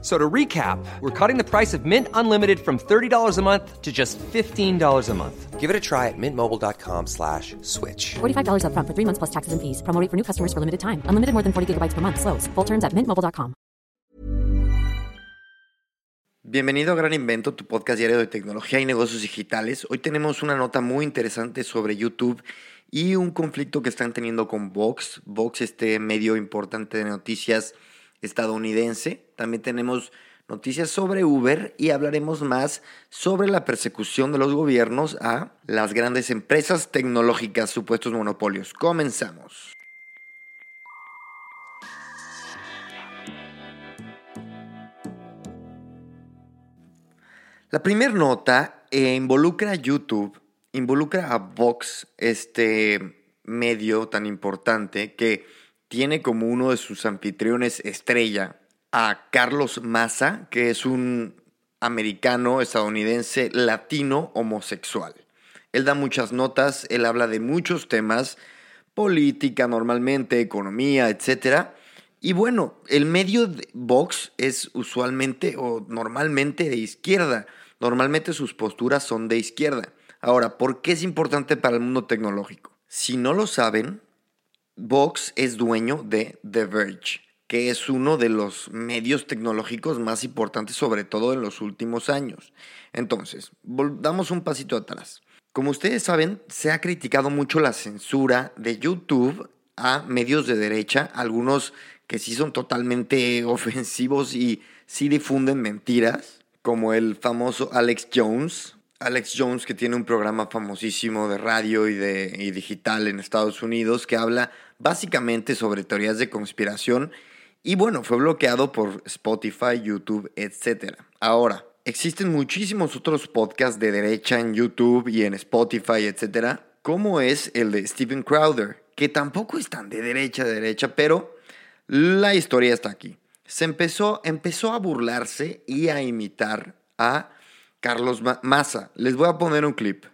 So to recap, we're cutting the price of Mint Unlimited from $30 a month to just $15 a month. Give it a try at mintmobile.com slash switch. $45 upfront for three months plus taxes and fees. Promo rate for new customers for limited time. Unlimited more than 40 gigabytes per month. Slows. Full terms at mintmobile.com. Bienvenido a Gran Invento, tu podcast diario de tecnología y negocios digitales. Hoy tenemos una nota muy interesante sobre YouTube y un conflicto que están teniendo con Vox. Vox, este medio importante de noticias estadounidense. También tenemos noticias sobre Uber y hablaremos más sobre la persecución de los gobiernos a las grandes empresas tecnológicas, supuestos monopolios. Comenzamos. La primera nota eh, involucra a YouTube, involucra a Vox, este medio tan importante que tiene como uno de sus anfitriones estrella a Carlos Massa, que es un americano estadounidense latino homosexual. Él da muchas notas, él habla de muchos temas, política normalmente, economía, etc. Y bueno, el medio de Vox es usualmente o normalmente de izquierda. Normalmente sus posturas son de izquierda. Ahora, ¿por qué es importante para el mundo tecnológico? Si no lo saben, Vox es dueño de The Verge, que es uno de los medios tecnológicos más importantes, sobre todo en los últimos años. Entonces, damos un pasito atrás. Como ustedes saben, se ha criticado mucho la censura de YouTube a medios de derecha, algunos que sí son totalmente ofensivos y sí difunden mentiras, como el famoso Alex Jones, Alex Jones, que tiene un programa famosísimo de radio y, de, digital en Estados Unidos, que habla básicamente sobre teorías de conspiración y bueno, fue bloqueado por Spotify, YouTube, etc. Ahora, existen muchísimos otros podcasts de derecha en YouTube y en Spotify, etc. Como es el de Steven Crowder, que tampoco es tan de derecha, de derecha, pero la historia está aquí. Se empezó, empezó a burlarse y a imitar a Carlos Massa. Les voy a poner un clip.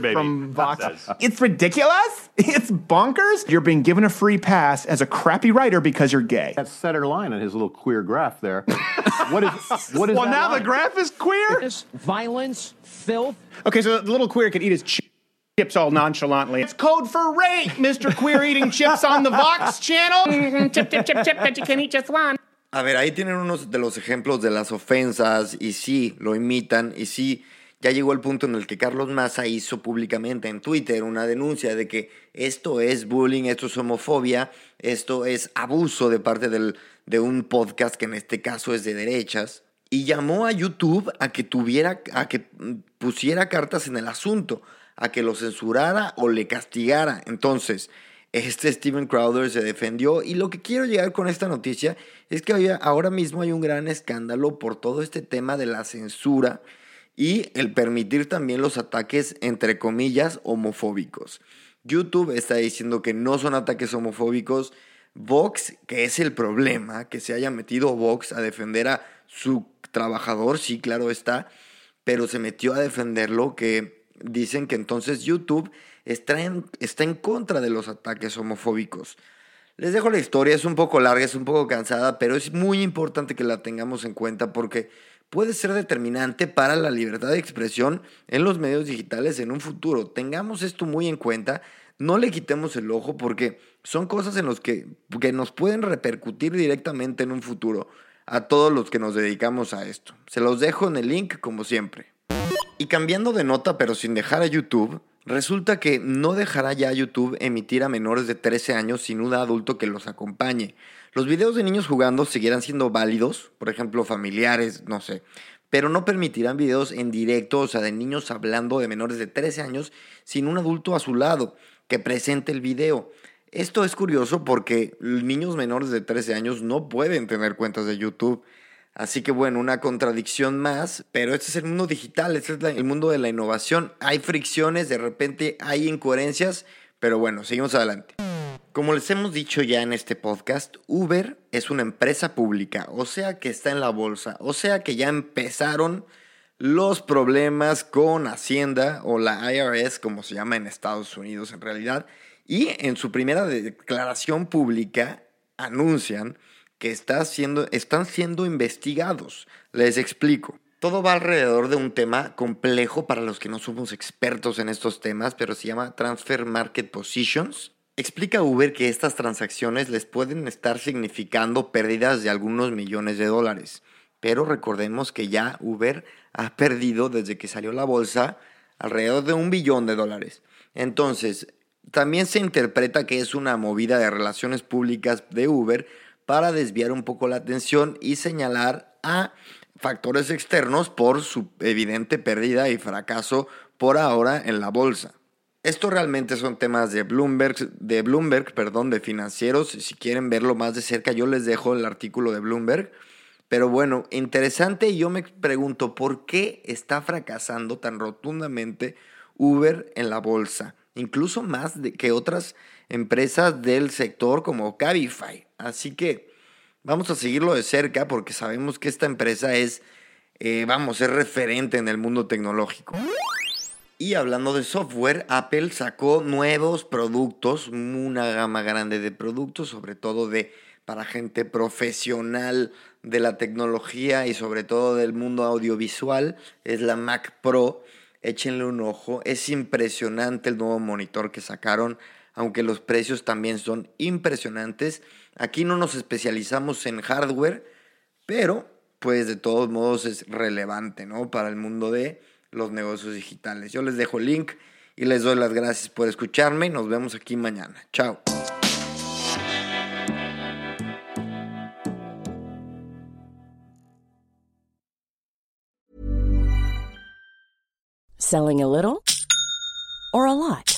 From Vox. It's ridiculous. It's bonkers. You're being given a free pass as a crappy writer because you're gay. That center line on his little queer graph there. what is what is Well, now line? the graph is queer. violence, filth. Okay, so the little queer could eat his chips all nonchalantly. It's code for rape, Mr. Queer eating chips on the Vox channel. chip, chip, chip, chip, but you can eat just one. A ver, ahí tienen unos de los ejemplos de las ofensas y sí, lo imitan y sí, ya llegó el punto en el que Carlos Massa hizo públicamente en Twitter una denuncia de que esto es bullying, esto es homofobia, esto es abuso de parte del, de un podcast que en este caso es de derechas y llamó a YouTube a que tuviera, a que pusiera cartas en el asunto, a que lo censurara o le castigara. Entonces, este Steven Crowder se defendió y lo que quiero llegar con esta noticia es que ahora mismo hay un gran escándalo por todo este tema de la censura y el permitir también los ataques entre comillas homofóbicos. YouTube está diciendo que no son ataques homofóbicos. Vox, que es el problema, que se haya metido Vox a defender a su trabajador, sí, claro está, pero se metió a defenderlo, que dicen que entonces YouTube está en, está en contra de los ataques homofóbicos. Les dejo la historia, es un poco larga, es un poco cansada, pero es muy importante que la tengamos en cuenta porque puede ser determinante para la libertad de expresión en los medios digitales en un futuro. Tengamos esto muy en cuenta, no le quitemos el ojo porque son cosas en las que, que nos pueden repercutir directamente en un futuro a todos los que nos dedicamos a esto. Se los dejo en el link como siempre. Y cambiando de nota pero sin dejar a YouTube, Resulta que no dejará ya YouTube emitir a menores de 13 años sin un adulto que los acompañe. Los videos de niños jugando seguirán siendo válidos, por ejemplo, familiares, no sé, pero no permitirán videos en directo, o sea, de niños hablando de menores de 13 años sin un adulto a su lado que presente el video. Esto es curioso porque niños menores de 13 años no pueden tener cuentas de YouTube. Así que bueno, una contradicción más, pero este es el mundo digital, este es el mundo de la innovación. Hay fricciones, de repente hay incoherencias, pero bueno, seguimos adelante. Como les hemos dicho ya en este podcast, Uber es una empresa pública, o sea que está en la bolsa, o sea que ya empezaron los problemas con Hacienda o la IRS, como se llama en Estados Unidos en realidad, y en su primera declaración pública anuncian que están siendo investigados. Les explico. Todo va alrededor de un tema complejo para los que no somos expertos en estos temas, pero se llama Transfer Market Positions. Explica Uber que estas transacciones les pueden estar significando pérdidas de algunos millones de dólares, pero recordemos que ya Uber ha perdido desde que salió la bolsa alrededor de un billón de dólares. Entonces, también se interpreta que es una movida de relaciones públicas de Uber para desviar un poco la atención y señalar a factores externos por su evidente pérdida y fracaso por ahora en la bolsa. Esto realmente son temas de Bloomberg, de Bloomberg, perdón, de financieros. Si quieren verlo más de cerca, yo les dejo el artículo de Bloomberg. Pero bueno, interesante y yo me pregunto por qué está fracasando tan rotundamente Uber en la bolsa, incluso más que otras empresas del sector como Cabify. Así que vamos a seguirlo de cerca porque sabemos que esta empresa es, eh, vamos, es referente en el mundo tecnológico. Y hablando de software, Apple sacó nuevos productos, una gama grande de productos, sobre todo de para gente profesional de la tecnología y sobre todo del mundo audiovisual. Es la Mac Pro. Échenle un ojo. Es impresionante el nuevo monitor que sacaron, aunque los precios también son impresionantes. Aquí no nos especializamos en hardware, pero pues de todos modos es relevante, ¿no? Para el mundo de los negocios digitales. Yo les dejo el link y les doy las gracias por escucharme. Nos vemos aquí mañana. Chao. Selling a little or a lot?